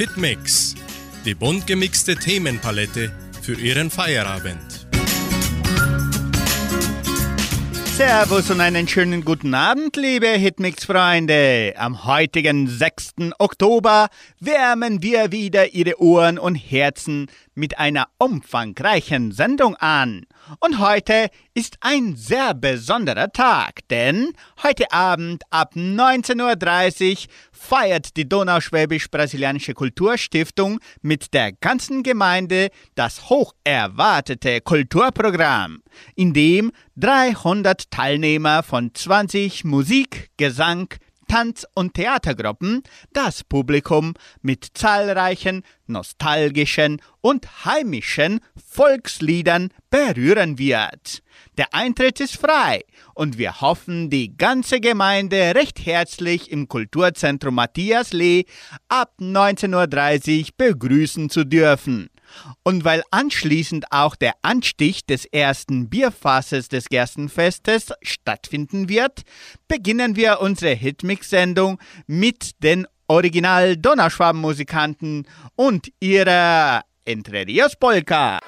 Hitmix, die bunt gemixte Themenpalette für Ihren Feierabend. Servus und einen schönen guten Abend, liebe Hitmix-Freunde. Am heutigen 6. Oktober wärmen wir wieder Ihre Ohren und Herzen mit einer umfangreichen Sendung an. Und heute ist ein sehr besonderer Tag, denn heute Abend ab 19.30 Uhr feiert die Donauschwäbisch-Brasilianische Kulturstiftung mit der ganzen Gemeinde das hoch erwartete Kulturprogramm, in dem 300 Teilnehmer von 20 Musik, Gesang, Tanz- und Theatergruppen das Publikum mit zahlreichen nostalgischen und heimischen Volksliedern berühren wird. Der Eintritt ist frei und wir hoffen, die ganze Gemeinde recht herzlich im Kulturzentrum Matthias Lee ab 19.30 Uhr begrüßen zu dürfen. Und weil anschließend auch der Anstich des ersten Bierfasses des Gerstenfestes stattfinden wird, beginnen wir unsere Hitmix-Sendung mit den Original Donnerschwaben-Musikanten und ihrer Entre Rios Polka.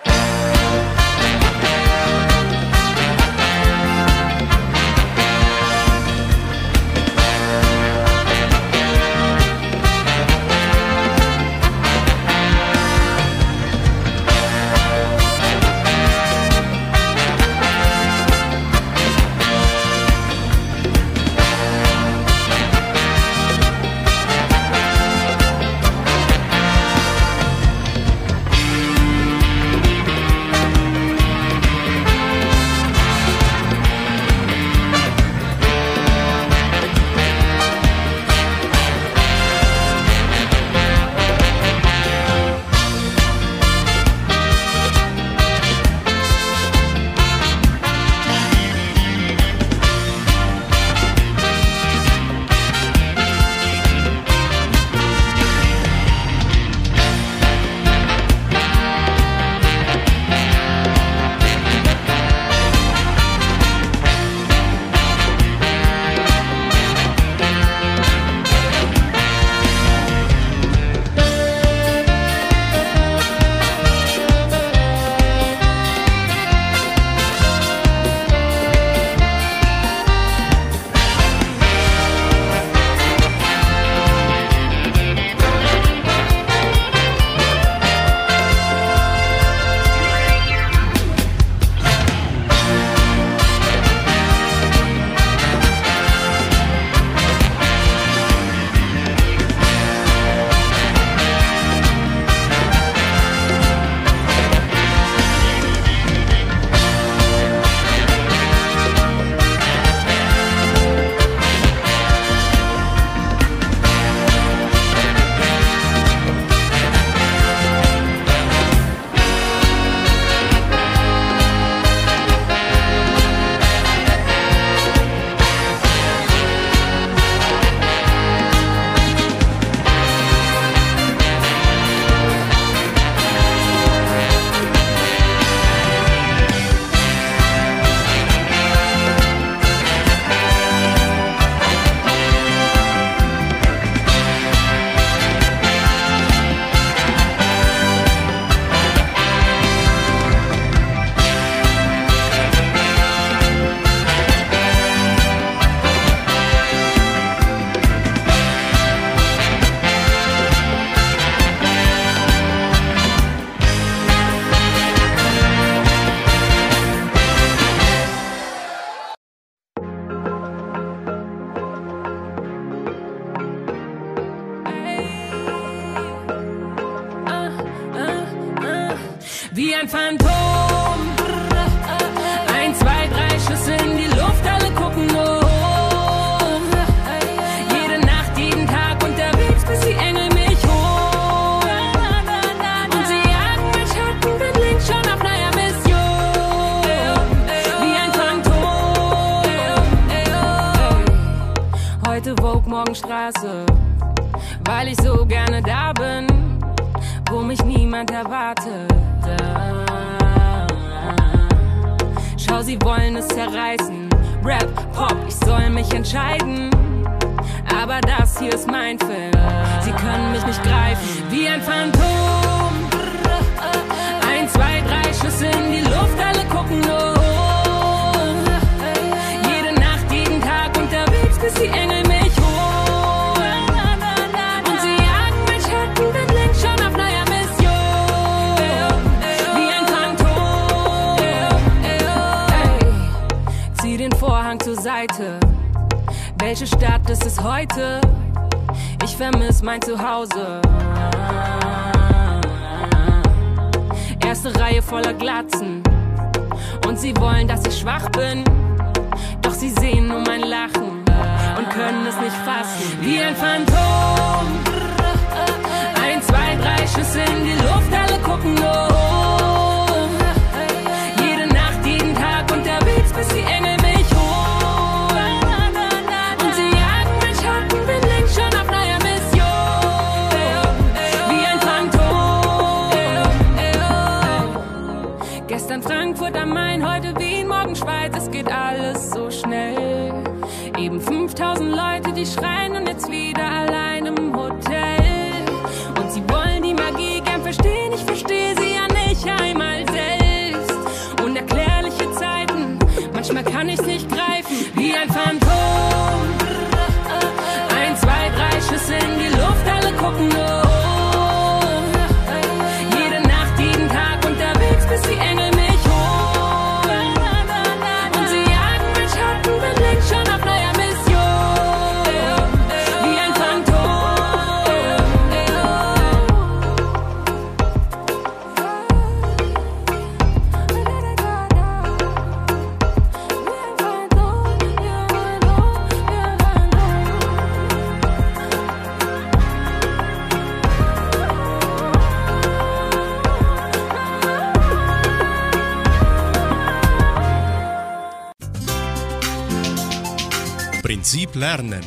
Lernen.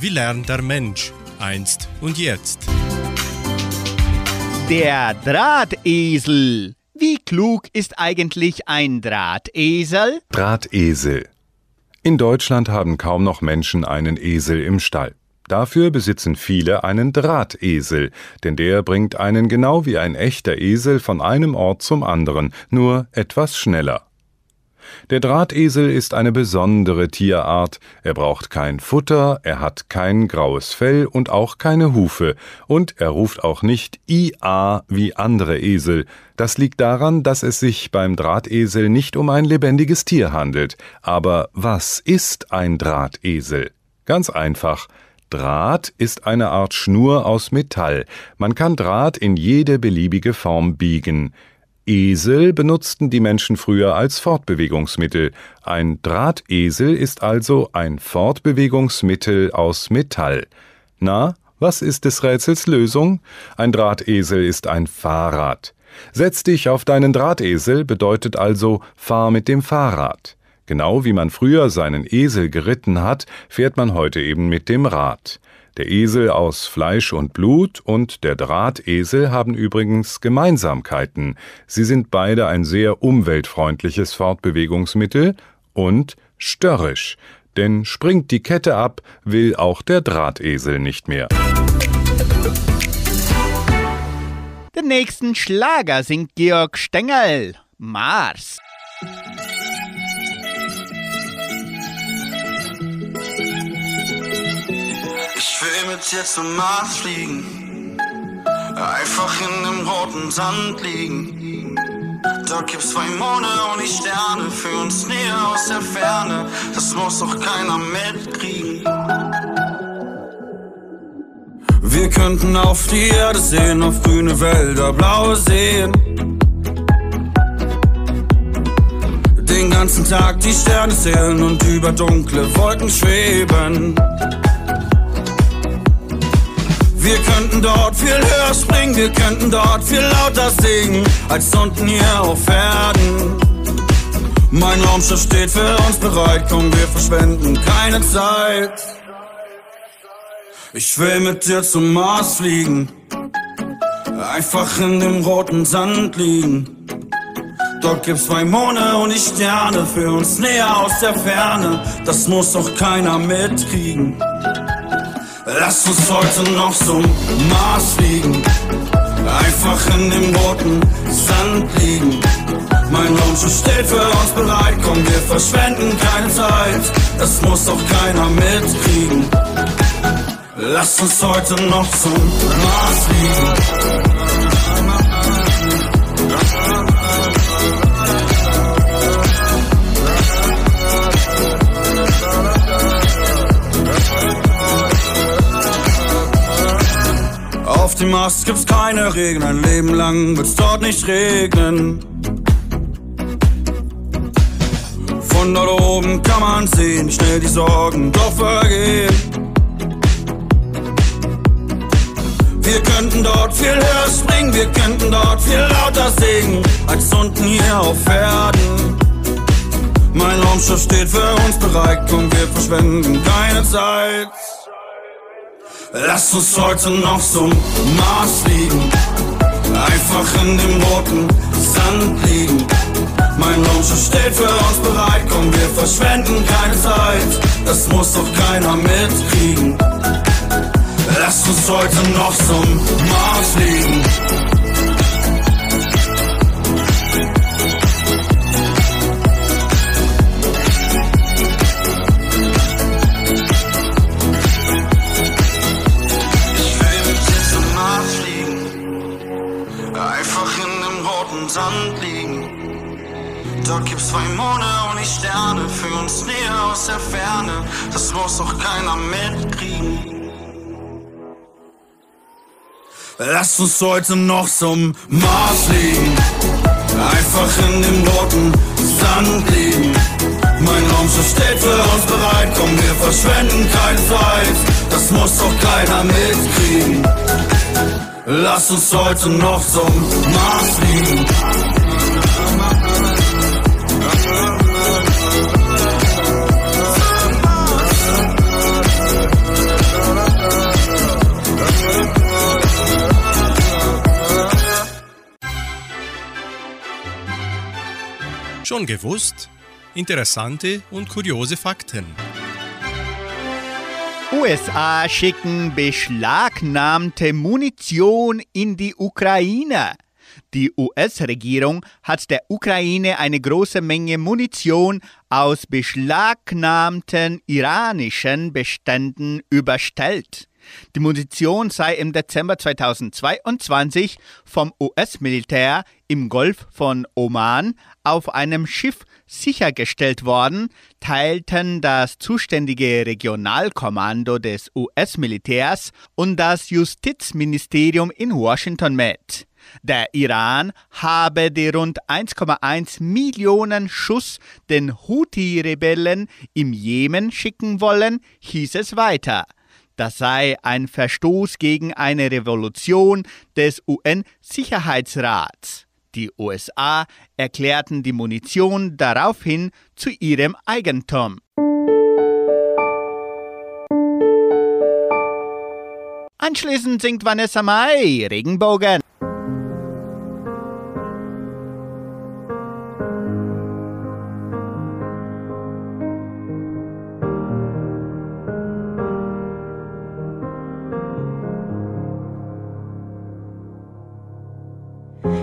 Wie lernt der Mensch einst und jetzt? Der Drahtesel. Wie klug ist eigentlich ein Drahtesel? Drahtesel. In Deutschland haben kaum noch Menschen einen Esel im Stall. Dafür besitzen viele einen Drahtesel, denn der bringt einen genau wie ein echter Esel von einem Ort zum anderen, nur etwas schneller. Der Drahtesel ist eine besondere Tierart. Er braucht kein Futter, er hat kein graues Fell und auch keine Hufe. Und er ruft auch nicht IA wie andere Esel. Das liegt daran, dass es sich beim Drahtesel nicht um ein lebendiges Tier handelt. Aber was ist ein Drahtesel? Ganz einfach. Draht ist eine Art Schnur aus Metall. Man kann Draht in jede beliebige Form biegen. Esel benutzten die Menschen früher als Fortbewegungsmittel. Ein Drahtesel ist also ein Fortbewegungsmittel aus Metall. Na, was ist des Rätsels Lösung? Ein Drahtesel ist ein Fahrrad. Setz dich auf deinen Drahtesel bedeutet also fahr mit dem Fahrrad. Genau wie man früher seinen Esel geritten hat, fährt man heute eben mit dem Rad. Der Esel aus Fleisch und Blut und der Drahtesel haben übrigens Gemeinsamkeiten. Sie sind beide ein sehr umweltfreundliches Fortbewegungsmittel und störrisch. Denn springt die Kette ab, will auch der Drahtesel nicht mehr. Den nächsten Schlager singt Georg Stengel. Mars. Ich will mit dir zum Mars fliegen, einfach in dem roten Sand liegen. Da gibt's zwei Monde und die Sterne für uns näher aus der Ferne. Das muss doch keiner mitkriegen. Wir könnten auf die Erde sehen, auf grüne Wälder, blaue Seen. Den ganzen Tag die Sterne zählen und über dunkle Wolken schweben. Wir könnten dort viel höher springen, wir könnten dort viel lauter singen, als unten hier auf Erden. Mein Raumschiff steht für uns bereit, komm, wir verschwenden keine Zeit. Ich will mit dir zum Mars fliegen, einfach in dem roten Sand liegen. Dort gibt's zwei Monde und die Sterne für uns näher aus der Ferne. Das muss doch keiner mitkriegen. Lass uns heute noch zum Mars fliegen. Einfach in dem roten Sand liegen. Mein Raumschiff steht für uns bereit, komm, wir verschwenden keine Zeit. Das muss doch keiner mitkriegen. Lass uns heute noch zum Mars fliegen. Dem Mars gibt's keine Regeln, ein Leben lang wird's dort nicht regnen. Von dort oben kann man sehen, schnell die Sorgen doch vergehen. Wir könnten dort viel höher springen, wir könnten dort viel lauter singen, als unten hier auf Erden. Mein Raumschiff steht für uns bereit und wir verschwenden keine Zeit. Lass uns heute noch zum Mars fliegen. Einfach in dem roten Sand liegen. Mein Raumschiff steht für uns bereit, komm, wir verschwenden keine Zeit. Das muss doch keiner mitkriegen. Lass uns heute noch zum Mars Sand liegen. Dort gibt's zwei Monde und die Sterne für uns näher aus der Ferne. Das muss doch keiner mitkriegen. Lass uns heute noch zum Mars fliegen. Einfach in dem roten Sand liegen. Mein Raumschiff steht für uns bereit, komm, wir verschwenden keine Zeit. Das muss doch keiner mitkriegen. Lass uns heute noch zum Mars fliegen. Schon gewusst? Interessante und kuriose Fakten. USA schicken beschlagnahmte Munition in die Ukraine. Die US-Regierung hat der Ukraine eine große Menge Munition aus beschlagnahmten iranischen Beständen überstellt. Die Munition sei im Dezember 2022 vom US-Militär im Golf von Oman auf einem Schiff sichergestellt worden, teilten das zuständige Regionalkommando des US-Militärs und das Justizministerium in Washington mit. Der Iran habe die rund 1,1 Millionen Schuss den Houthi-Rebellen im Jemen schicken wollen, hieß es weiter. Das sei ein Verstoß gegen eine Revolution des UN-Sicherheitsrats. Die USA erklärten die Munition daraufhin zu ihrem Eigentum. Anschließend singt Vanessa Mai Regenbogen.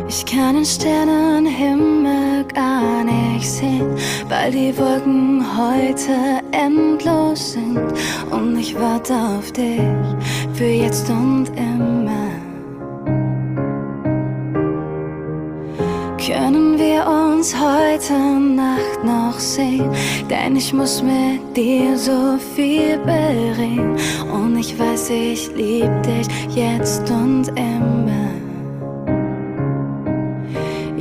Ich kann den Sternenhimmel gar nicht sehen, weil die Wolken heute endlos sind. Und ich warte auf dich für jetzt und immer. Können wir uns heute Nacht noch sehen? Denn ich muss mit dir so viel bereden. Und ich weiß, ich lieb dich jetzt und immer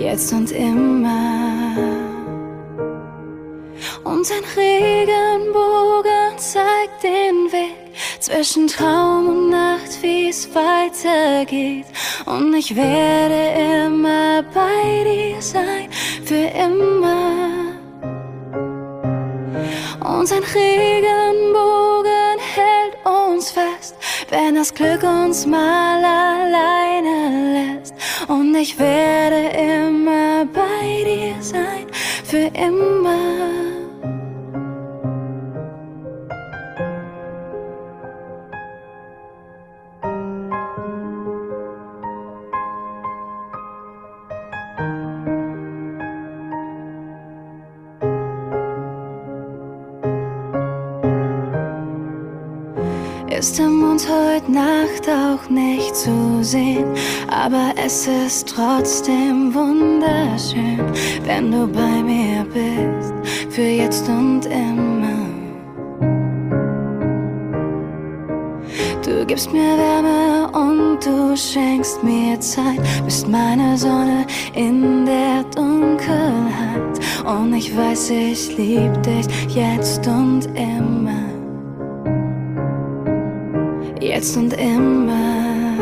jetzt und immer. Zwischen Traum und Nacht, wie es weitergeht. Und ich werde immer bei dir sein, für immer. Und ein Regenbogen hält uns fest, wenn das Glück uns mal alleine lässt. Und ich werde immer bei dir sein, für immer. Nacht auch nicht zu sehen, aber es ist trotzdem wunderschön, wenn du bei mir bist, für jetzt und immer. Du gibst mir Wärme und du schenkst mir Zeit, bist meine Sonne in der Dunkelheit. Und ich weiß, ich lieb dich jetzt und immer. Jetzt und immer.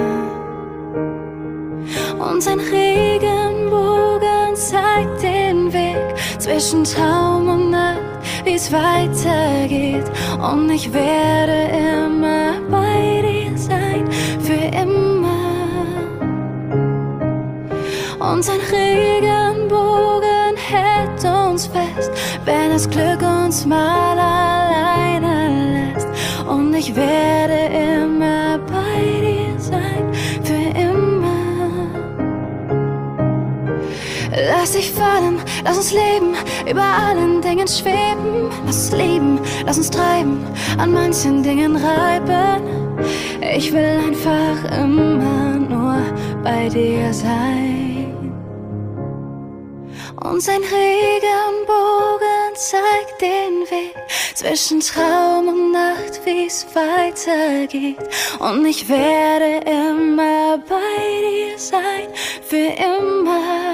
Und ein Regenbogen zeigt den Weg zwischen Traum und Nacht, wie es weitergeht. Und ich werde immer bei dir sein, für immer. Und ein Regenbogen hält uns fest, wenn das Glück uns mal alleine lässt. Und ich werde immer Lass dich fallen, lass uns leben, über allen Dingen schweben. Lass uns lieben, lass uns treiben, an manchen Dingen reiben. Ich will einfach immer nur bei dir sein. Und sein Regenbogen zeigt den Weg zwischen Traum und Nacht, wie es weitergeht. Und ich werde immer bei dir sein, für immer.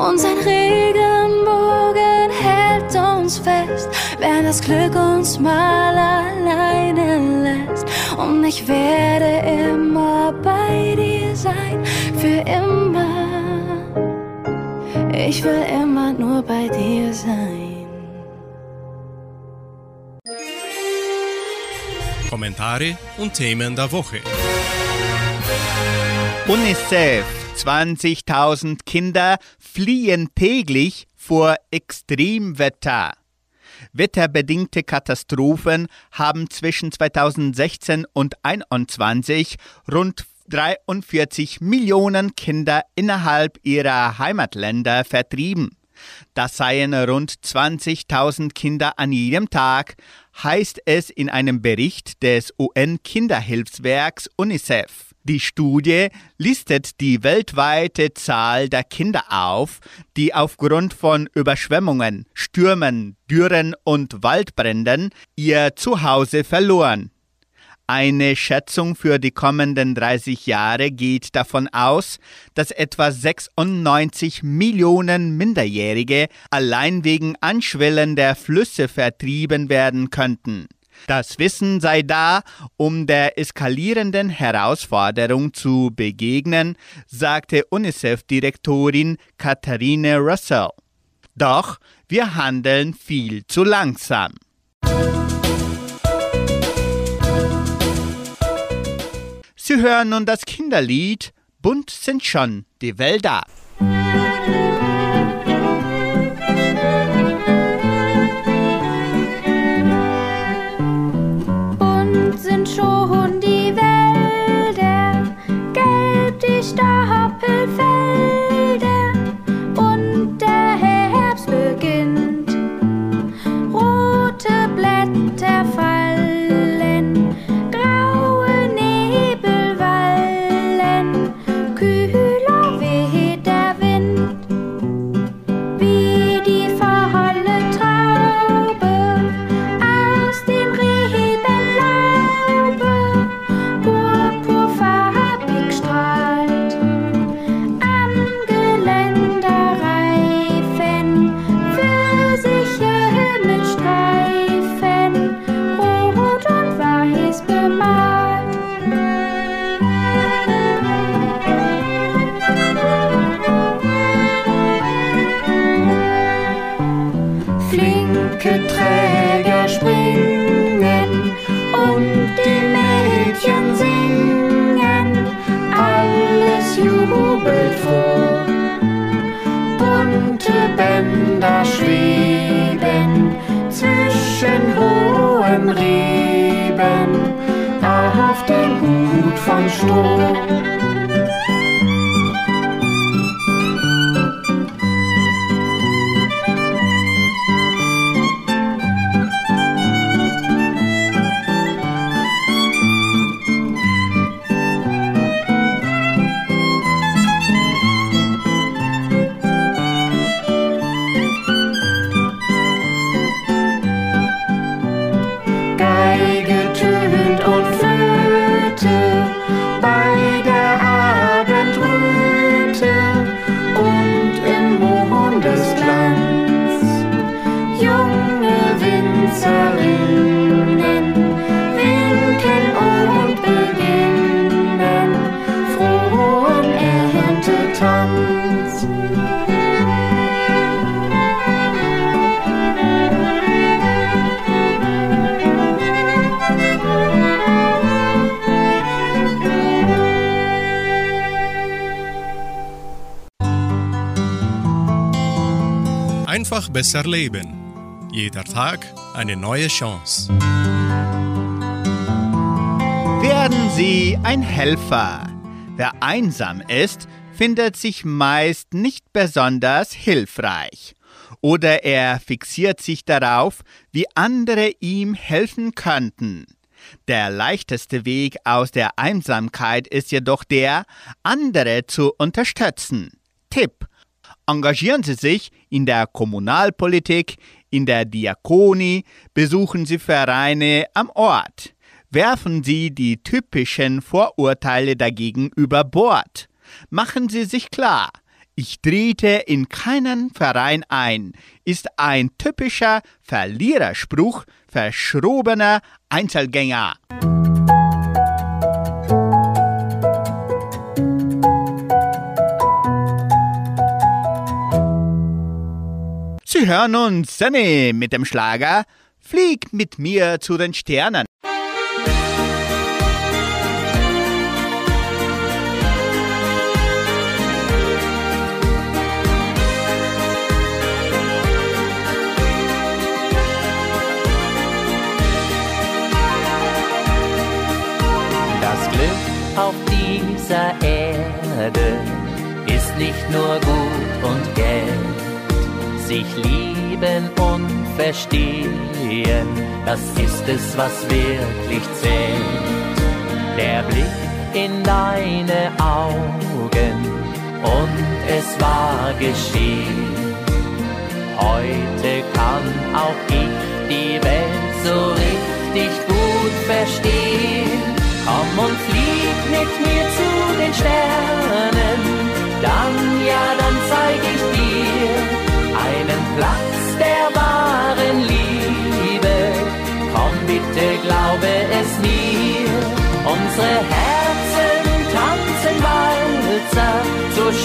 Und sein Regenbogen hält uns fest, wenn das Glück uns mal alleine lässt. Und ich werde immer bei dir sein, für immer. Ich will immer nur bei dir sein. Kommentare und Themen der Woche. UNICEF 20.000 Kinder fliehen täglich vor Extremwetter. Wetterbedingte Katastrophen haben zwischen 2016 und 2021 rund 43 Millionen Kinder innerhalb ihrer Heimatländer vertrieben. Das seien rund 20.000 Kinder an jedem Tag, heißt es in einem Bericht des UN-Kinderhilfswerks UNICEF. Die Studie listet die weltweite Zahl der Kinder auf, die aufgrund von Überschwemmungen, Stürmen, Dürren und Waldbränden ihr Zuhause verloren. Eine Schätzung für die kommenden 30 Jahre geht davon aus, dass etwa 96 Millionen Minderjährige allein wegen anschwellender Flüsse vertrieben werden könnten. Das Wissen sei da, um der eskalierenden Herausforderung zu begegnen, sagte UNICEF-Direktorin Katharine Russell. Doch wir handeln viel zu langsam. Sie hören nun das Kinderlied Bunt sind schon die Wälder. Einfach besser leben. Jeder Tag eine neue Chance. Werden Sie ein Helfer. Wer einsam ist, findet sich meist nicht besonders hilfreich. Oder er fixiert sich darauf, wie andere ihm helfen könnten. Der leichteste Weg aus der Einsamkeit ist jedoch der, andere zu unterstützen. Tipp. Engagieren Sie sich in der Kommunalpolitik, in der Diakonie, besuchen Sie Vereine am Ort. Werfen Sie die typischen Vorurteile dagegen über Bord. Machen Sie sich klar, ich trete in keinen Verein ein, ist ein typischer Verliererspruch verschrobener Einzelgänger. Sie hören uns Sunny mit dem Schlager Flieg mit mir zu den Sternen. auf dieser Erde ist nicht nur gut und Geld. Sich lieben und verstehen, das ist es, was wirklich zählt. Der Blick in deine Augen und es war geschehen. Heute kann auch ich die Welt so richtig gut verstehen. Komm und flieg mit mir zu den Sternen,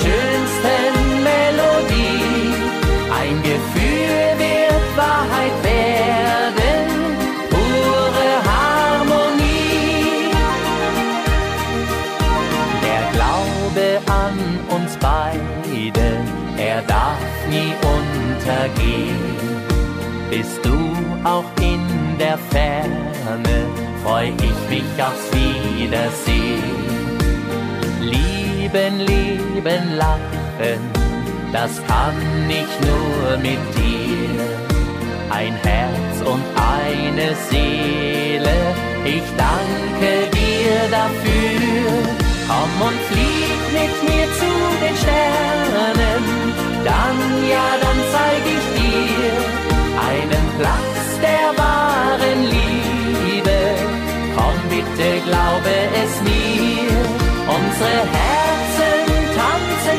schönsten Melodie. Ein Gefühl wird Wahrheit werden er darf nie untergehen. Bist du auch in der Ferne, freu ich mich aufs Wiedersehen. Lieben, lieben, lachen, das kann ich nur mit dir. Ein Herz und eine Seele, ich danke dir dafür. Komm und flieg mit mir zu den Sternen dann, ja, dann zeig ich dir einen Platz der wahren Liebe. Komm bitte, glaube es mir, unsere Herzen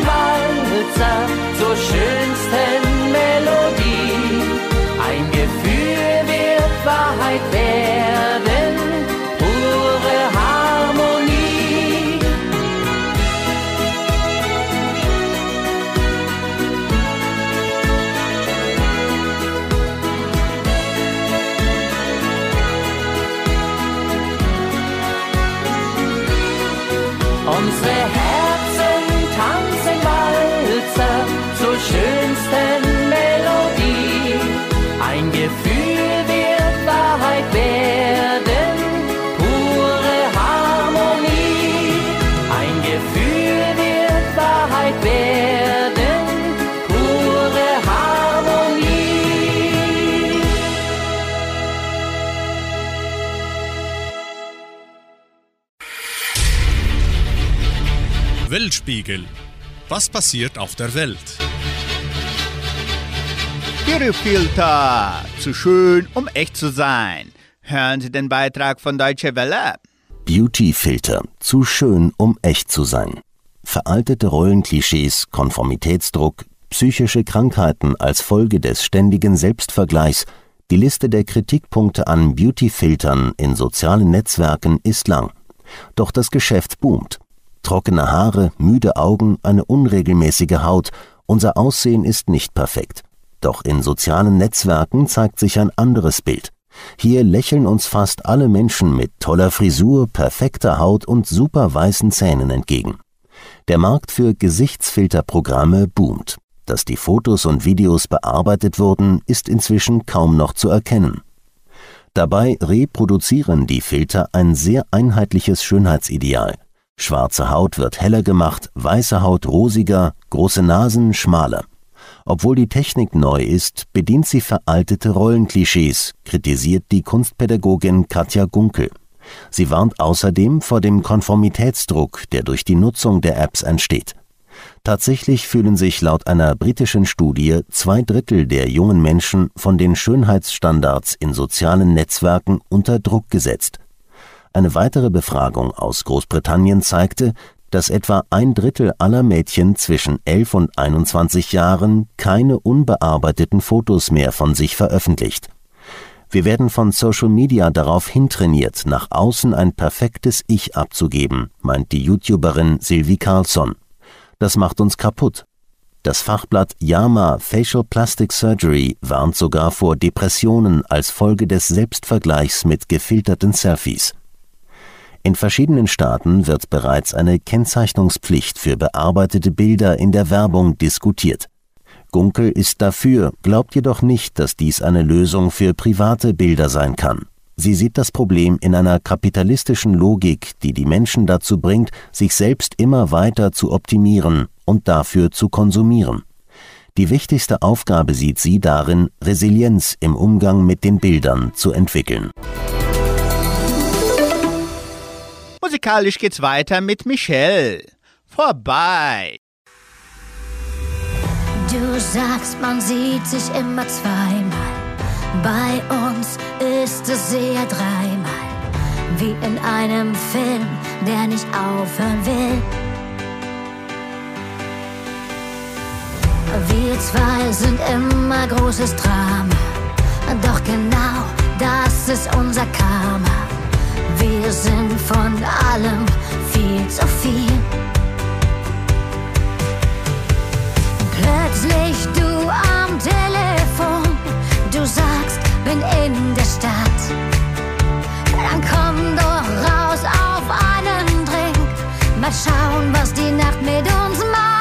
tanzen Walzer zur schönsten Melodie. Ein Gefühl wird Wahrheit werden, Weltspiegel. Was passiert auf der Welt? Filter, zu schön, um echt zu sein. Hören Sie den Beitrag von Deutsche Welle. Beauty-Filter, zu schön, um echt zu sein. Veraltete Rollenklischees, Konformitätsdruck, psychische Krankheiten als Folge des ständigen Selbstvergleichs, die Liste der Kritikpunkte an Beauty-Filtern in sozialen Netzwerken ist lang. Doch das Geschäft boomt. Trockene Haare, müde Augen, eine unregelmäßige Haut, unser Aussehen ist nicht perfekt. Doch in sozialen Netzwerken zeigt sich ein anderes Bild. Hier lächeln uns fast alle Menschen mit toller Frisur, perfekter Haut und super weißen Zähnen entgegen. Der Markt für Gesichtsfilterprogramme boomt. dass die Fotos und Videos bearbeitet wurden, ist inzwischen kaum noch zu erkennen. Dabei reproduzieren die Filter ein sehr einheitliches Schönheitsideal. Schwarze Haut wird heller gemacht, weiße Haut rosiger, große Nasen schmaler. Obwohl die Technik neu ist, bedient sie veraltete Rollenklischees, kritisiert die Kunstpädagogin Katja Gunkel. Sie warnt außerdem vor dem Konformitätsdruck, der durch die Nutzung der Apps entsteht. Tatsächlich fühlen sich laut einer britischen Studie zwei Drittel der jungen Menschen von den Schönheitsstandards in sozialen Netzwerken unter Druck gesetzt. Eine weitere Befragung aus Großbritannien zeigte, dass etwa ein Drittel aller Mädchen zwischen 11 und 21 Jahren keine unbearbeiteten Fotos mehr von sich veröffentlicht. Wir werden von Social Media darauf hintrainiert, nach außen ein perfektes Ich abzugeben, meint die YouTuberin Sylvie Carlson. Das macht uns kaputt. Das Fachblatt Yama Facial Plastic Surgery warnt sogar vor Depressionen als Folge des Selbstvergleichs mit gefilterten Selfies. In verschiedenen Staaten wird bereits eine Kennzeichnungspflicht für bearbeitete Bilder in der Werbung diskutiert. Gunkel ist dafür, glaubt jedoch nicht, dass dies eine Lösung für private Bilder sein kann. Sie sieht das Problem in einer kapitalistischen Logik, die die Menschen dazu bringt, sich selbst immer weiter zu optimieren und dafür zu konsumieren. Die wichtigste Aufgabe sieht sie darin, Resilienz im Umgang mit den Bildern zu entwickeln. Musikalisch geht's weiter mit Michelle. Vorbei. Du sagst, man sieht sich immer zweimal. Bei uns ist es eher dreimal. Wie in einem Film, der nicht aufhören will. Wir zwei sind immer großes Drama. Doch genau das ist unser Karma. Wir sind von allem viel zu viel. Plötzlich du am Telefon, du sagst, bin in der Stadt. Dann komm doch raus auf einen Drink, mal schauen, was die Nacht mit uns macht.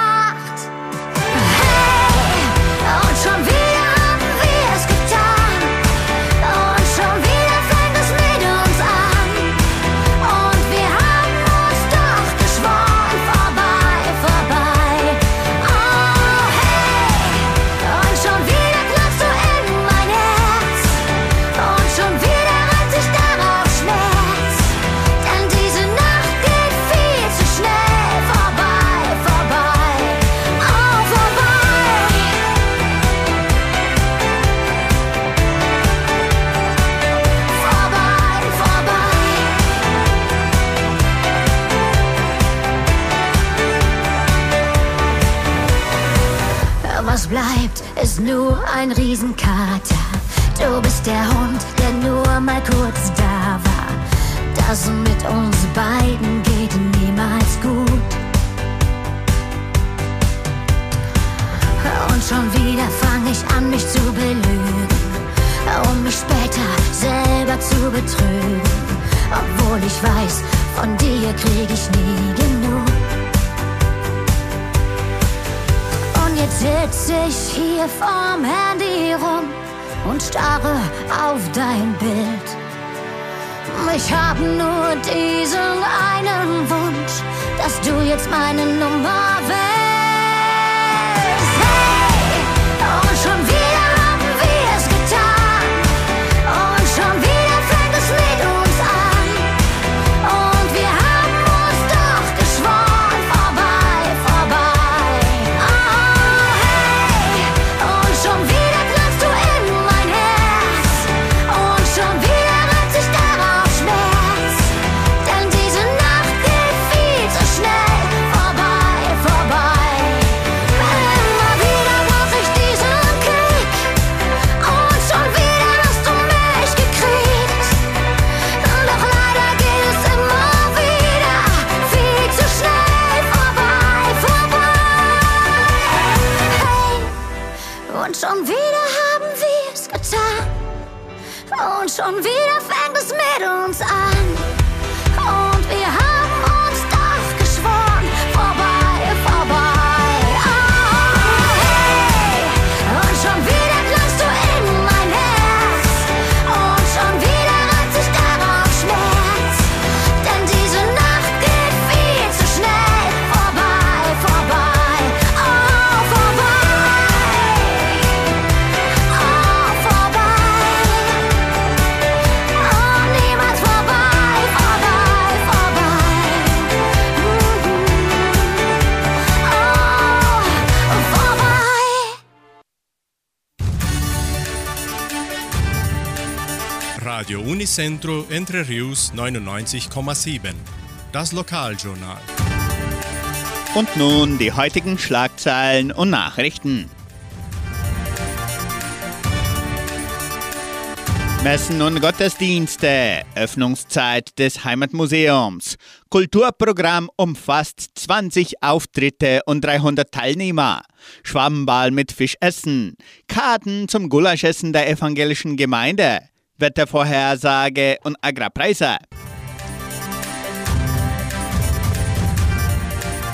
Ein Riesenkater. Unicentro Entre Rius 99,7. Das Lokaljournal. Und nun die heutigen Schlagzeilen und Nachrichten. Messen und Gottesdienste, Öffnungszeit des Heimatmuseums. Kulturprogramm umfasst 20 Auftritte und 300 Teilnehmer. Schwammball mit Fischessen. Karten zum Gulaschessen der evangelischen Gemeinde. Wettervorhersage und Agrarpreise.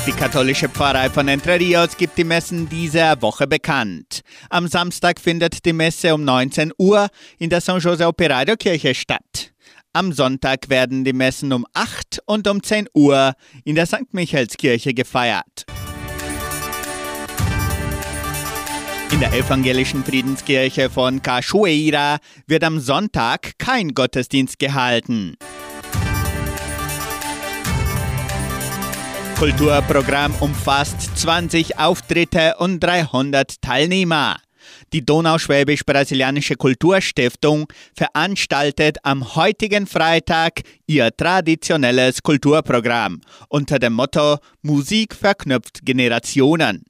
Die katholische Pfarrei von Entre Rios gibt die Messen dieser Woche bekannt. Am Samstag findet die Messe um 19 Uhr in der San Jose Operario Kirche statt. Am Sonntag werden die Messen um 8 und um 10 Uhr in der St. Michaelskirche gefeiert. Der evangelischen Friedenskirche von Cachoeira wird am Sonntag kein Gottesdienst gehalten. Kulturprogramm umfasst 20 Auftritte und 300 Teilnehmer. Die Donauschwäbisch-Brasilianische Kulturstiftung veranstaltet am heutigen Freitag ihr traditionelles Kulturprogramm unter dem Motto Musik verknüpft Generationen.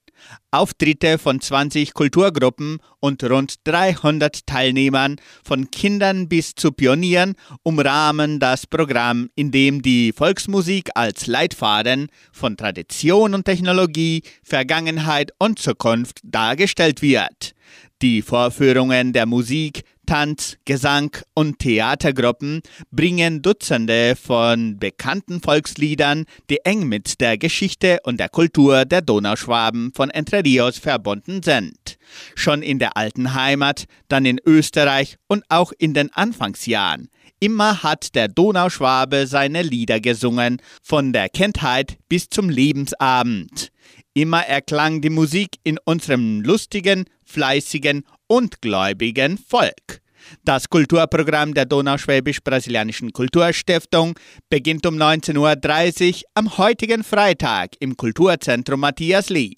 Auftritte von 20 Kulturgruppen und rund 300 Teilnehmern von Kindern bis zu Pionieren umrahmen das Programm, in dem die Volksmusik als Leitfaden von Tradition und Technologie, Vergangenheit und Zukunft dargestellt wird. Die Vorführungen der Musik, Tanz, Gesang und Theatergruppen bringen Dutzende von bekannten Volksliedern, die eng mit der Geschichte und der Kultur der Donauschwaben von Entre Rios verbunden sind. Schon in der alten Heimat, dann in Österreich und auch in den Anfangsjahren. Immer hat der Donauschwabe seine Lieder gesungen, von der Kindheit bis zum Lebensabend. Immer erklang die Musik in unserem lustigen, fleißigen und gläubigen Volk. Das Kulturprogramm der Donauschwäbisch-Brasilianischen Kulturstiftung beginnt um 19.30 Uhr am heutigen Freitag im Kulturzentrum Matthias Lee.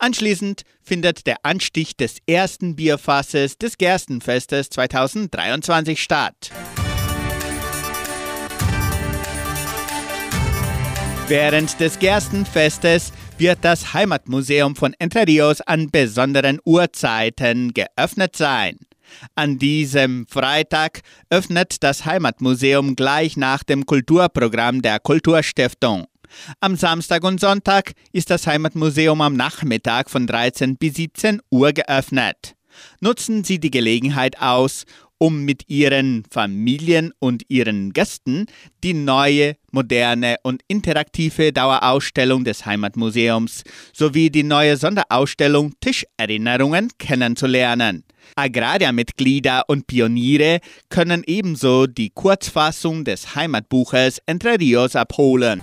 Anschließend findet der Anstich des ersten Bierfasses des Gerstenfestes 2023 statt. Während des Gerstenfestes wird das Heimatmuseum von Entre Rios an besonderen Uhrzeiten geöffnet sein. An diesem Freitag öffnet das Heimatmuseum gleich nach dem Kulturprogramm der Kulturstiftung. Am Samstag und Sonntag ist das Heimatmuseum am Nachmittag von 13 bis 17 Uhr geöffnet. Nutzen Sie die Gelegenheit aus, um mit ihren Familien und ihren Gästen die neue, moderne und interaktive Dauerausstellung des Heimatmuseums sowie die neue Sonderausstellung Tischerinnerungen kennenzulernen. Agraria-Mitglieder und Pioniere können ebenso die Kurzfassung des Heimatbuches Entre Rios abholen.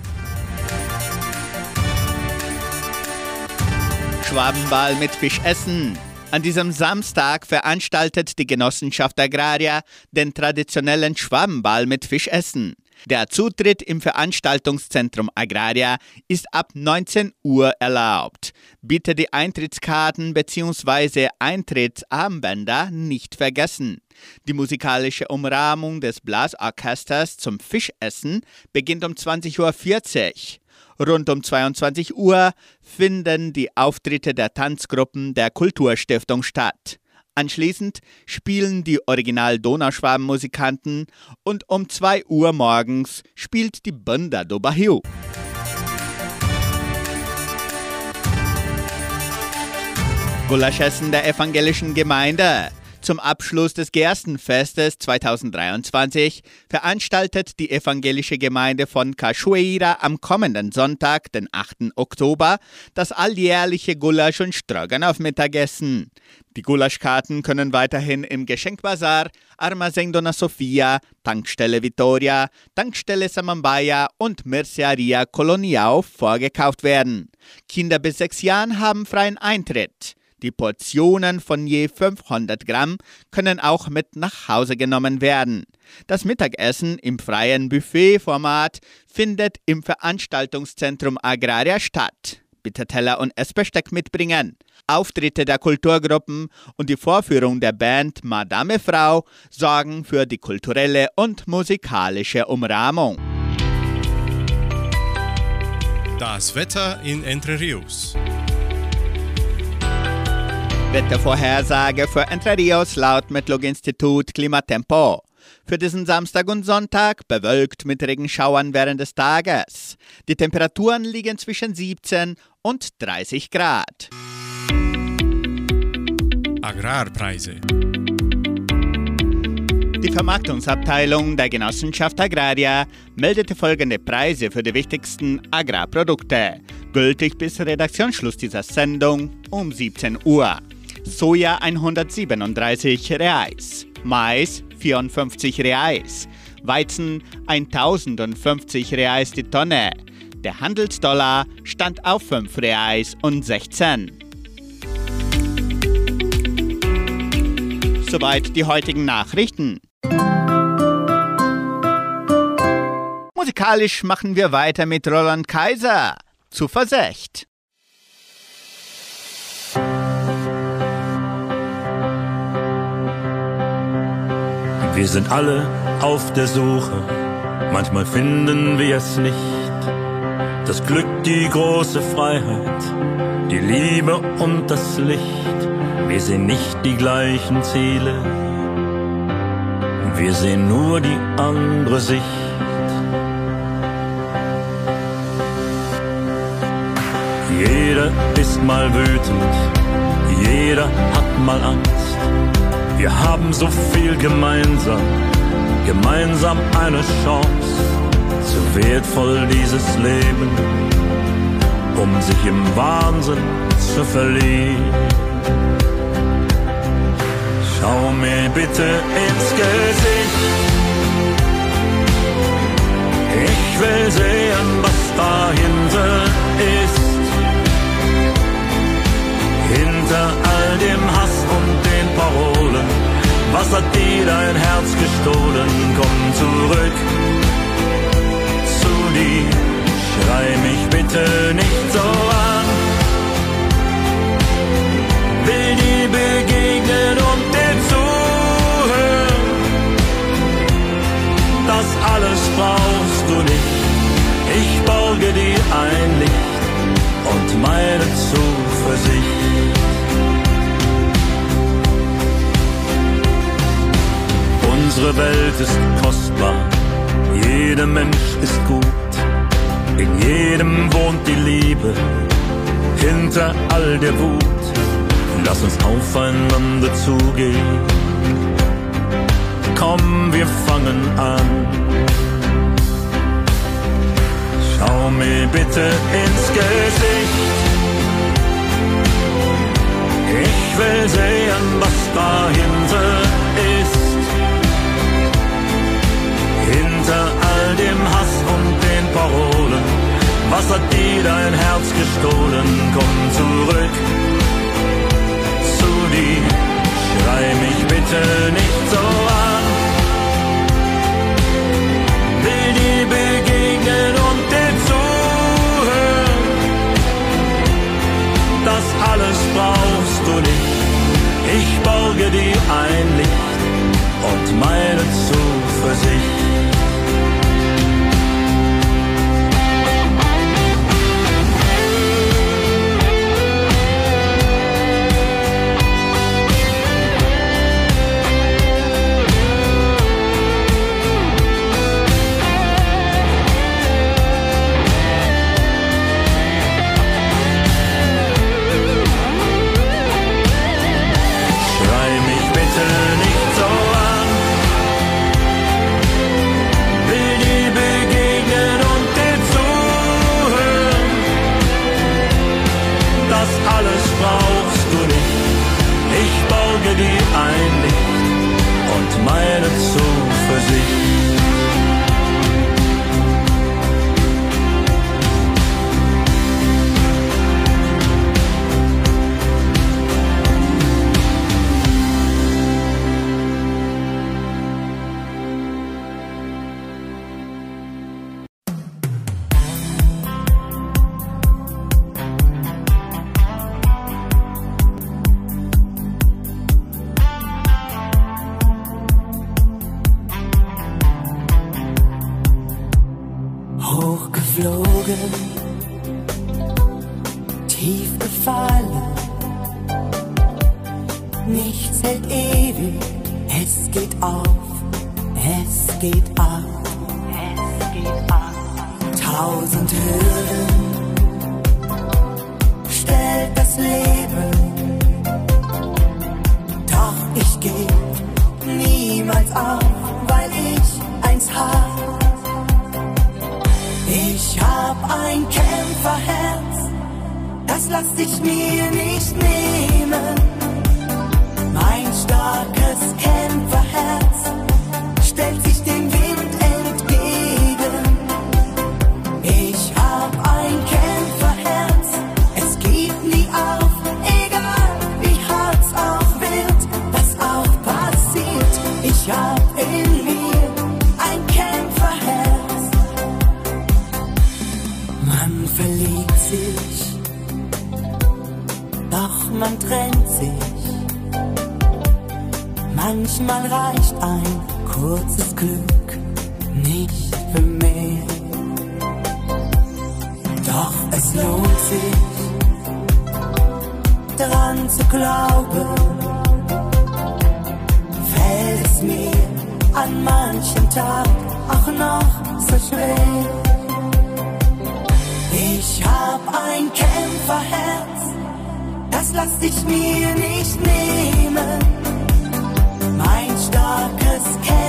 Schwabenball mit Fischessen. An diesem Samstag veranstaltet die Genossenschaft Agraria den traditionellen Schwammball mit Fischessen. Der Zutritt im Veranstaltungszentrum Agraria ist ab 19 Uhr erlaubt. Bitte die Eintrittskarten bzw. Eintrittsarmbänder nicht vergessen. Die musikalische Umrahmung des Blasorchesters zum Fischessen beginnt um 20.40 Uhr. Rund um 22 Uhr finden die Auftritte der Tanzgruppen der Kulturstiftung statt. Anschließend spielen die Original-Donauschwaben-Musikanten und um 2 Uhr morgens spielt die Banda do Barril. Gulaschessen der evangelischen Gemeinde. Zum Abschluss des Gerstenfestes 2023 veranstaltet die evangelische Gemeinde von Cachoeira am kommenden Sonntag, den 8. Oktober, das alljährliche Gulasch- und Stroganoff-Mittagessen. Die Gulaschkarten können weiterhin im Geschenkbazar, Armazém Dona Sofia, Tankstelle Vittoria, Tankstelle Samambaya und Merceria Colonial vorgekauft werden. Kinder bis sechs Jahren haben freien Eintritt. Die Portionen von je 500 Gramm können auch mit nach Hause genommen werden. Das Mittagessen im freien Buffetformat findet im Veranstaltungszentrum Agraria statt. bitte Teller und Essbesteck mitbringen. Auftritte der Kulturgruppen und die Vorführung der Band Madame Frau sorgen für die kulturelle und musikalische Umrahmung. Das Wetter in Entre Rios. Wettervorhersage für Entre Rios laut Metlog-Institut Klimatempo. Für diesen Samstag und Sonntag bewölkt mit Regenschauern während des Tages. Die Temperaturen liegen zwischen 17 und 30 Grad. Agrarpreise. Die Vermarktungsabteilung der Genossenschaft Agraria meldete folgende Preise für die wichtigsten Agrarprodukte, gültig bis Redaktionsschluss dieser Sendung um 17 Uhr. Soja 137 Reais, Mais 54 Reais, Weizen 1050 Reais die Tonne. Der Handelsdollar stand auf 5 Reais und 16. Soweit die heutigen Nachrichten. Musikalisch machen wir weiter mit Roland Kaiser. Zu Wir sind alle auf der Suche, manchmal finden wir es nicht. Das Glück, die große Freiheit, die Liebe und das Licht. Wir sehen nicht die gleichen Ziele, wir sehen nur die andere Sicht. Jeder ist mal wütend, jeder hat mal Angst. Wir haben so viel gemeinsam, gemeinsam eine Chance. So wertvoll dieses Leben, um sich im Wahnsinn zu verlieren. Schau mir bitte ins Gesicht. Ich will sehen, was dahinter ist. Hinter all dem Hass und den Parolen, was hat dir dein Herz gestohlen? Komm zurück zu dir, schrei mich bitte nicht so an. Will dir begegnen und dir zuhören, das alles brauchst du nicht. Ich borge dir ein Licht und meine Zuversicht. Unsere Welt ist kostbar, jeder Mensch ist gut, in jedem wohnt die Liebe, hinter all der Wut. Lass uns aufeinander zugehen, komm, wir fangen an. Schau mir bitte ins Gesicht. Ich will sehen, was dahinter ist. Hinter all dem Hass und den Parolen. Was hat dir dein Herz gestohlen? Komm zurück zu dir. Schrei mich bitte nicht so an. Will dir begegnen und dir zuhören. Das alles brauchst du nicht. Ich borge dir ein Licht und meine Zuversicht. fazer. Das lass ich mir nicht nehmen. Mein starkes Kämpferherz Manchmal reicht ein kurzes Glück nicht für mehr. Doch es lohnt sich, dran zu glauben. Fällt es mir an manchen Tag auch noch so schwer. Ich hab ein Kämpferherz, das lass ich mir nicht nehmen. Mein starkes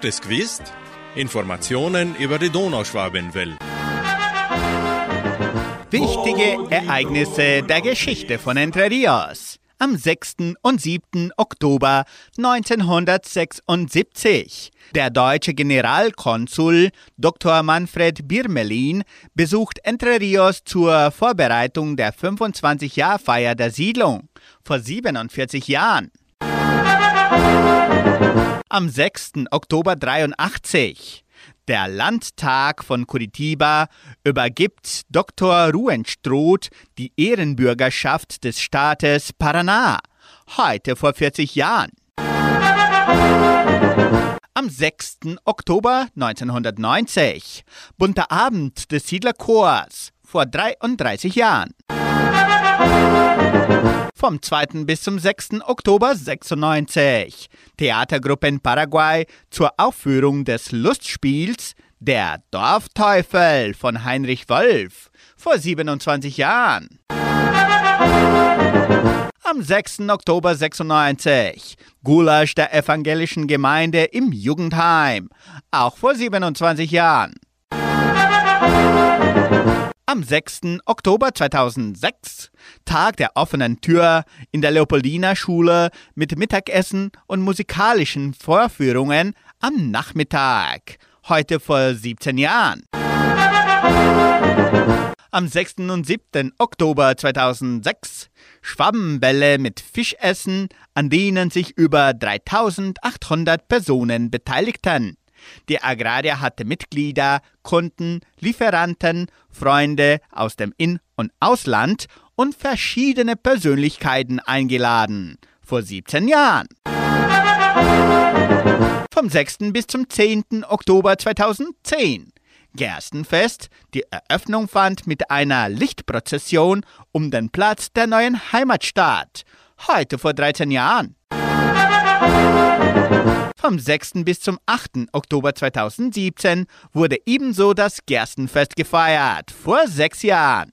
Hast du? Informationen über die Donauschwabenwelle. Wichtige Ereignisse der Geschichte von Entre Rios. Am 6. und 7. Oktober 1976. Der deutsche Generalkonsul Dr. Manfred Birmelin besucht Entre Rios zur Vorbereitung der 25-Jahr-Feier der Siedlung vor 47 Jahren. Am 6. Oktober 83. Der Landtag von Curitiba übergibt Dr. Ruhenstroth die Ehrenbürgerschaft des Staates Paraná, heute vor 40 Jahren. Am 6. Oktober 1990, bunter Abend des Siedlerchors, vor 33 Jahren. Vom 2. bis zum 6. Oktober 96. Theatergruppe in Paraguay zur Aufführung des Lustspiels Der Dorfteufel von Heinrich Wolf vor 27 Jahren. Am 6. Oktober 96. Gulasch der evangelischen Gemeinde im Jugendheim, auch vor 27 Jahren. Am 6. Oktober 2006, Tag der offenen Tür in der Leopoldina Schule mit Mittagessen und musikalischen Vorführungen am Nachmittag, heute vor 17 Jahren. Am 6. und 7. Oktober 2006 Schwabbenbälle mit Fischessen, an denen sich über 3800 Personen beteiligten. Die Agraria hatte Mitglieder, Kunden, Lieferanten, Freunde aus dem In- und Ausland und verschiedene Persönlichkeiten eingeladen. Vor 17 Jahren. Vom 6. bis zum 10. Oktober 2010. Gerstenfest die Eröffnung fand mit einer Lichtprozession um den Platz der neuen Heimatstadt. Heute vor 13 Jahren. Vom 6. bis zum 8. Oktober 2017 wurde ebenso das Gerstenfest gefeiert, vor sechs Jahren.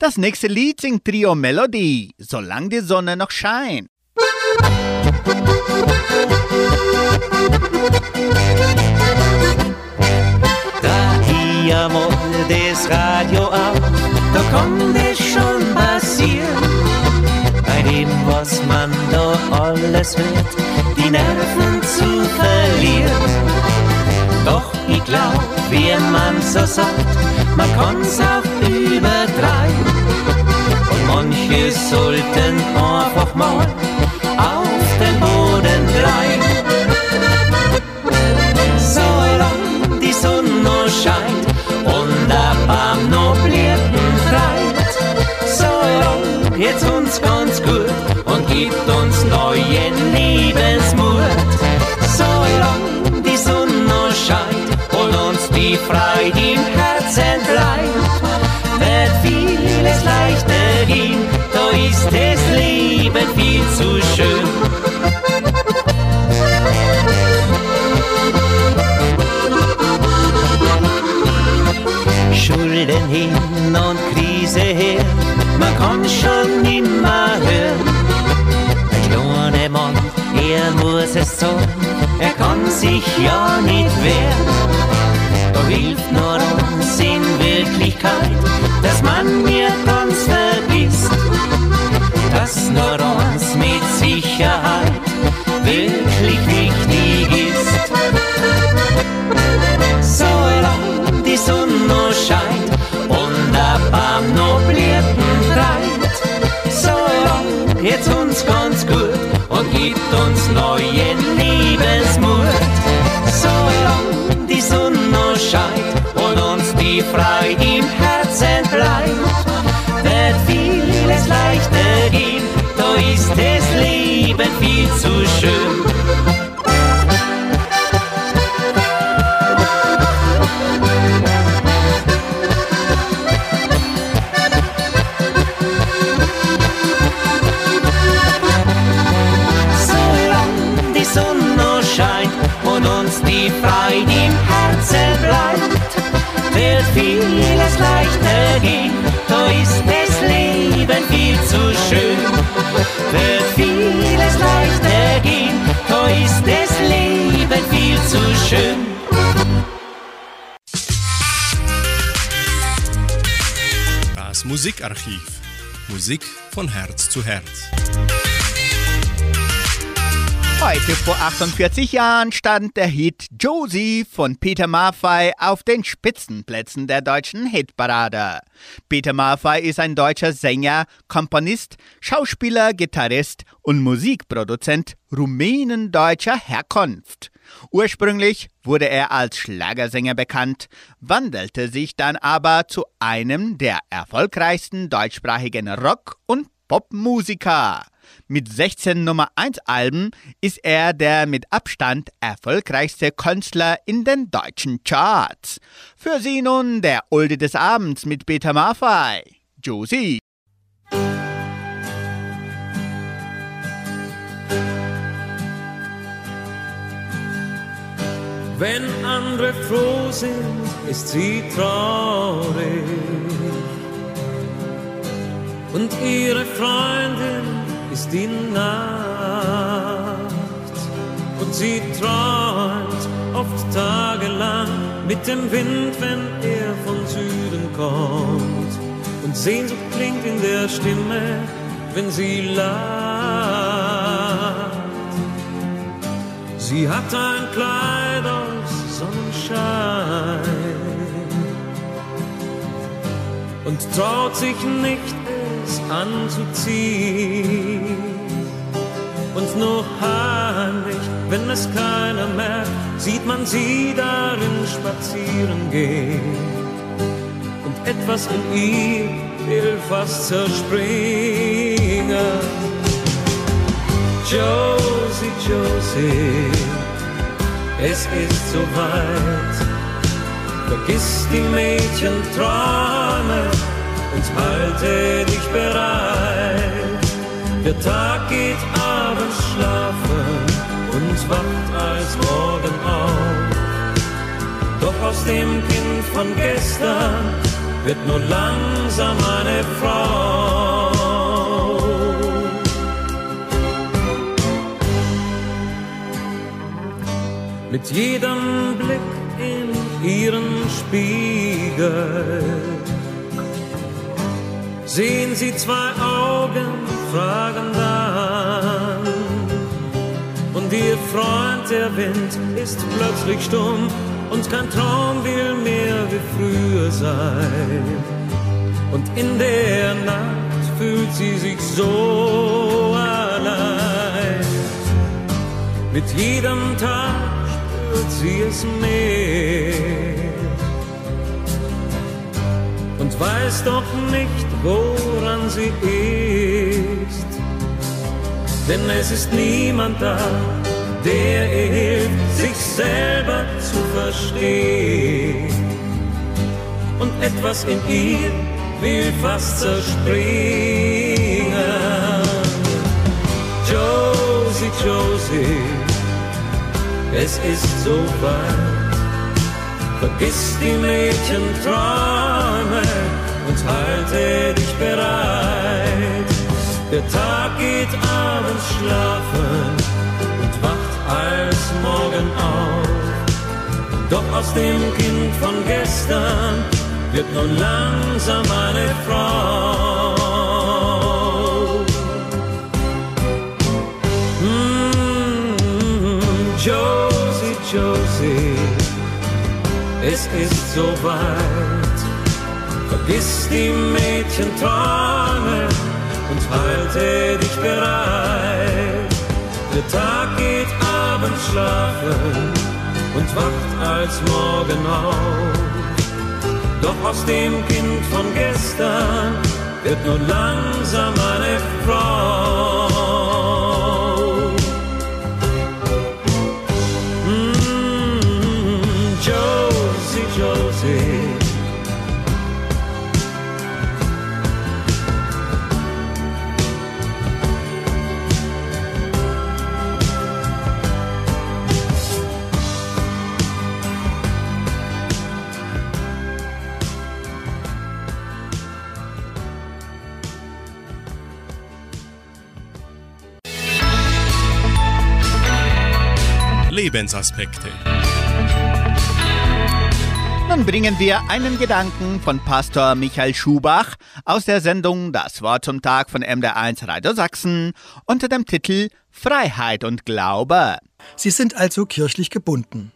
Das nächste Lied singt Trio Melody, Solange die Sonne noch scheint. Da hier mal das Radio auf, da kann es schon passieren. Bei dem, was man alles hört, die Nerven zu verlieren. Doch ich glaub, wie man so sagt, man kann's auch übertreiben. Und manche sollten einfach mal auf den Boden bleiben. Solange die Sonne scheint und der Baum noch Blüten treibt. Solange geht's uns ganz gut und gibt uns Freude im Herzen bleibt, wird vieles leichter gehen, da ist das Leben viel zu schön. Schulden hin und Krise her, man kann schon nimmer hören. Der kleine Mann, er muss es sagen, er kann sich ja gibt uns neuen Lebensmut. Solange die Sonne scheint und uns die Freude im Herzen bleibt, wird vieles leichter gehen, da ist das Leben viel zu schön. Viel zu schön. Das Musikarchiv. Musik von Herz zu Herz. Heute vor 48 Jahren stand der Hit Josie von Peter Maffay auf den Spitzenplätzen der deutschen Hitparade. Peter Maffay ist ein deutscher Sänger, Komponist, Schauspieler, Gitarrist und Musikproduzent rumänendeutscher Herkunft. Ursprünglich wurde er als Schlagersänger bekannt, wandelte sich dann aber zu einem der erfolgreichsten deutschsprachigen Rock- und Popmusiker. Mit 16 Nummer 1 Alben ist er der mit Abstand erfolgreichste Künstler in den deutschen Charts. Für Sie nun der Ulde des Abends mit Peter Maffay. Josie. Wenn andere froh sind, ist sie traurig. Und ihre Freundin ist die Nacht. Und sie träumt oft tagelang mit dem Wind, wenn er von Süden kommt. Und Sehnsucht klingt in der Stimme, wenn sie lacht. Sie hat ein Kleid aus Sonnenschein und traut sich nicht, es anzuziehen. Und nur heimlich, wenn es keiner merkt, sieht man sie darin spazieren gehen. Und etwas in ihr will fast zerspringen. Josie, Josie, es ist soweit. Vergiss die Mädchenträume und halte dich bereit. Der Tag geht abends schlafen und wacht als morgen auf. Doch aus dem Kind von gestern wird nur langsam eine Frau. Mit jedem Blick ihren Spiegel sehen sie zwei Augen fragend an. Und ihr Freund, der Wind, ist plötzlich stumm und kein Traum will mehr wie früher sein. Und in der Nacht fühlt sie sich so allein. Mit jedem Tag spürt sie es mehr und weiß doch nicht, woran sie ist. Denn es ist niemand da, der ihr hilft, sich selber zu verstehen. Und etwas in ihr will fast zerspringen. Josie, Josie, es ist so weit. Vergiss die Mädchenträume und halte dich bereit. Der Tag geht abends schlafen und wacht als morgen auf. Doch aus dem Kind von gestern wird nun langsam eine Frau. Mm, Josie, Josie, es ist so weit. Vergiss die Mädchenträume und halte dich bereit. Der Tag geht abends schlafen und wacht als morgen auf. Doch aus dem Kind von gestern wird nun langsam eine Frau. Lebensaspekte. Nun bringen wir einen Gedanken von Pastor Michael Schubach aus der Sendung Das Wort zum Tag von MDR1 Radio Sachsen unter dem Titel Freiheit und Glaube. Sie sind also kirchlich gebunden.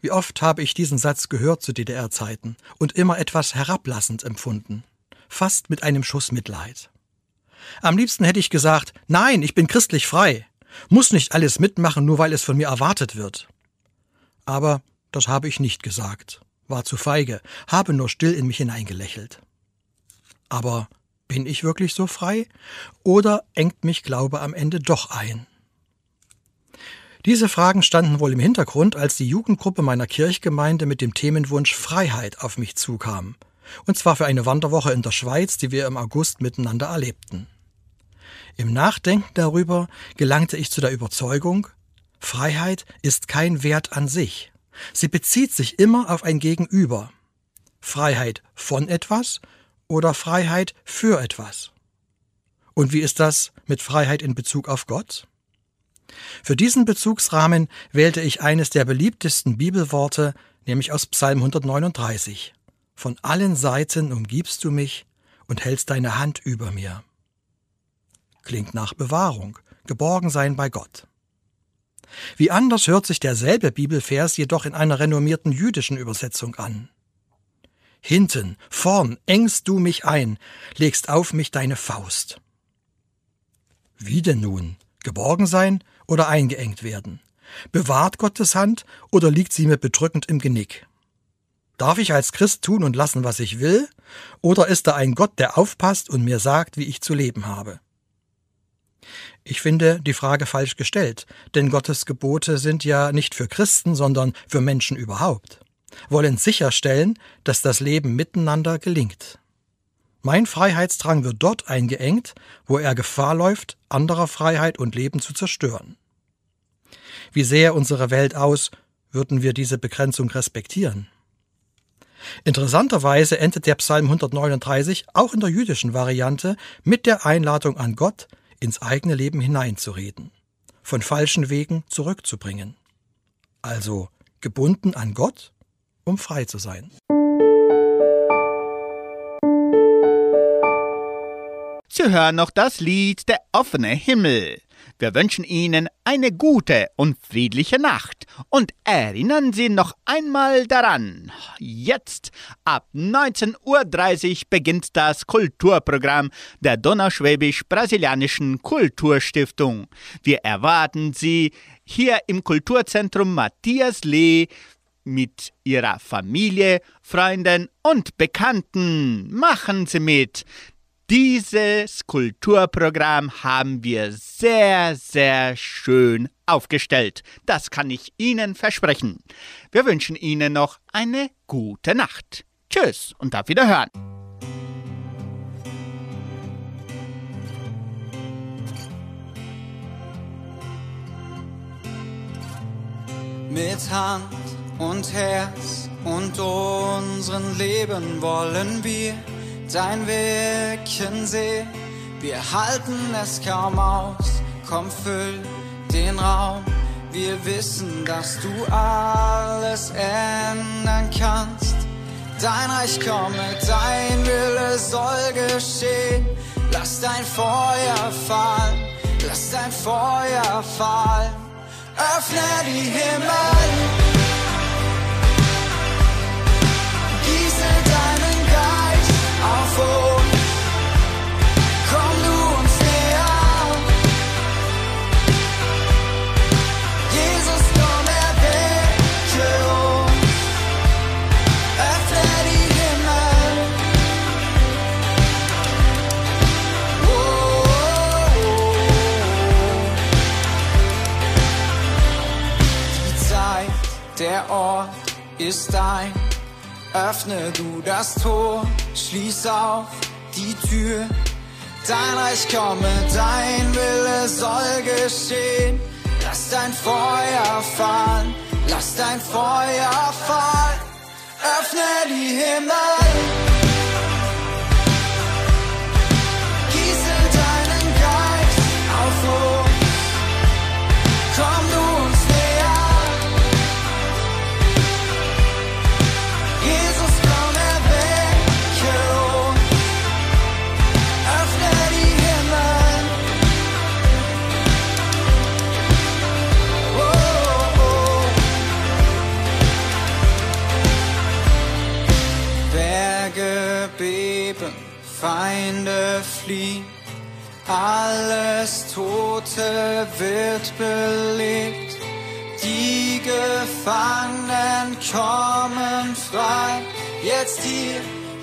Wie oft habe ich diesen Satz gehört zu DDR-Zeiten und immer etwas herablassend empfunden. Fast mit einem Schuss Mitleid. Am liebsten hätte ich gesagt, nein, ich bin christlich frei. Muss nicht alles mitmachen, nur weil es von mir erwartet wird. Aber das habe ich nicht gesagt, war zu feige, habe nur still in mich hineingelächelt. Aber bin ich wirklich so frei? Oder engt mich Glaube am Ende doch ein? Diese Fragen standen wohl im Hintergrund, als die Jugendgruppe meiner Kirchgemeinde mit dem Themenwunsch Freiheit auf mich zukam. Und zwar für eine Wanderwoche in der Schweiz, die wir im August miteinander erlebten. Im Nachdenken darüber gelangte ich zu der Überzeugung, Freiheit ist kein Wert an sich. Sie bezieht sich immer auf ein Gegenüber. Freiheit von etwas oder Freiheit für etwas. Und wie ist das mit Freiheit in Bezug auf Gott? Für diesen Bezugsrahmen wählte ich eines der beliebtesten Bibelworte, nämlich aus Psalm 139. Von allen Seiten umgibst du mich und hältst deine Hand über mir. Klingt nach Bewahrung, geborgen sein bei Gott. Wie anders hört sich derselbe Bibelvers jedoch in einer renommierten jüdischen Übersetzung an. Hinten, vorn engst du mich ein, legst auf mich deine Faust. Wie denn nun? Geborgen sein oder eingeengt werden? Bewahrt Gottes Hand oder liegt sie mir bedrückend im Genick? Darf ich als Christ tun und lassen, was ich will? Oder ist da ein Gott, der aufpasst und mir sagt, wie ich zu leben habe? Ich finde die Frage falsch gestellt, denn Gottes Gebote sind ja nicht für Christen, sondern für Menschen überhaupt, wollen sicherstellen, dass das Leben miteinander gelingt. Mein Freiheitsdrang wird dort eingeengt, wo er Gefahr läuft, anderer Freiheit und Leben zu zerstören. Wie sähe unsere Welt aus, würden wir diese Begrenzung respektieren? Interessanterweise endet der Psalm 139 auch in der jüdischen Variante mit der Einladung an Gott, ins eigene Leben hineinzureden, von falschen Wegen zurückzubringen. Also gebunden an Gott, um frei zu sein. Sie hören noch das Lied Der offene Himmel. Wir wünschen Ihnen eine gute und friedliche Nacht und erinnern Sie noch einmal daran, jetzt ab 19.30 Uhr beginnt das Kulturprogramm der Donauschwäbisch-Brasilianischen Kulturstiftung. Wir erwarten Sie hier im Kulturzentrum Matthias Lee mit Ihrer Familie, Freunden und Bekannten. Machen Sie mit. Dieses Kulturprogramm haben wir sehr, sehr schön aufgestellt. Das kann ich Ihnen versprechen. Wir wünschen Ihnen noch eine gute Nacht. Tschüss und auf Wiederhören. Mit Hand und Herz und unseren Leben wollen wir dein Wirken seh. Wir halten es kaum aus, komm füll den Raum. Wir wissen, dass du alles ändern kannst. Dein Reich komme, dein Wille soll geschehen. Lass dein Feuer fallen, lass dein Feuer fallen. Öffne die Himmel. Der Ort ist dein. Öffne du das Tor, schließ auf die Tür. Dein Reich komme, dein Wille soll geschehen. Lass dein Feuer fallen, lass dein Feuer fallen. Öffne die Himmel.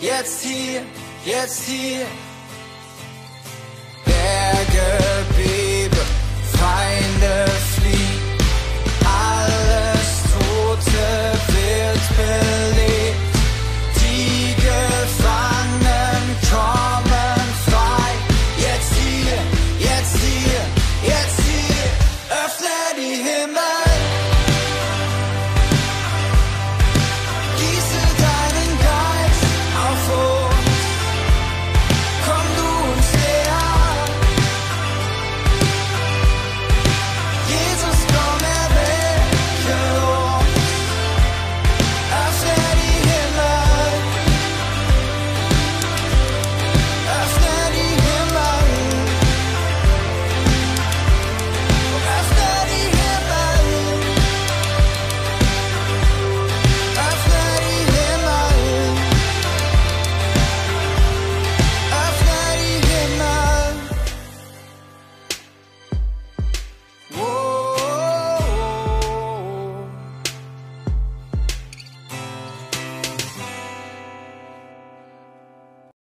Jetzt hier, jetzt hier.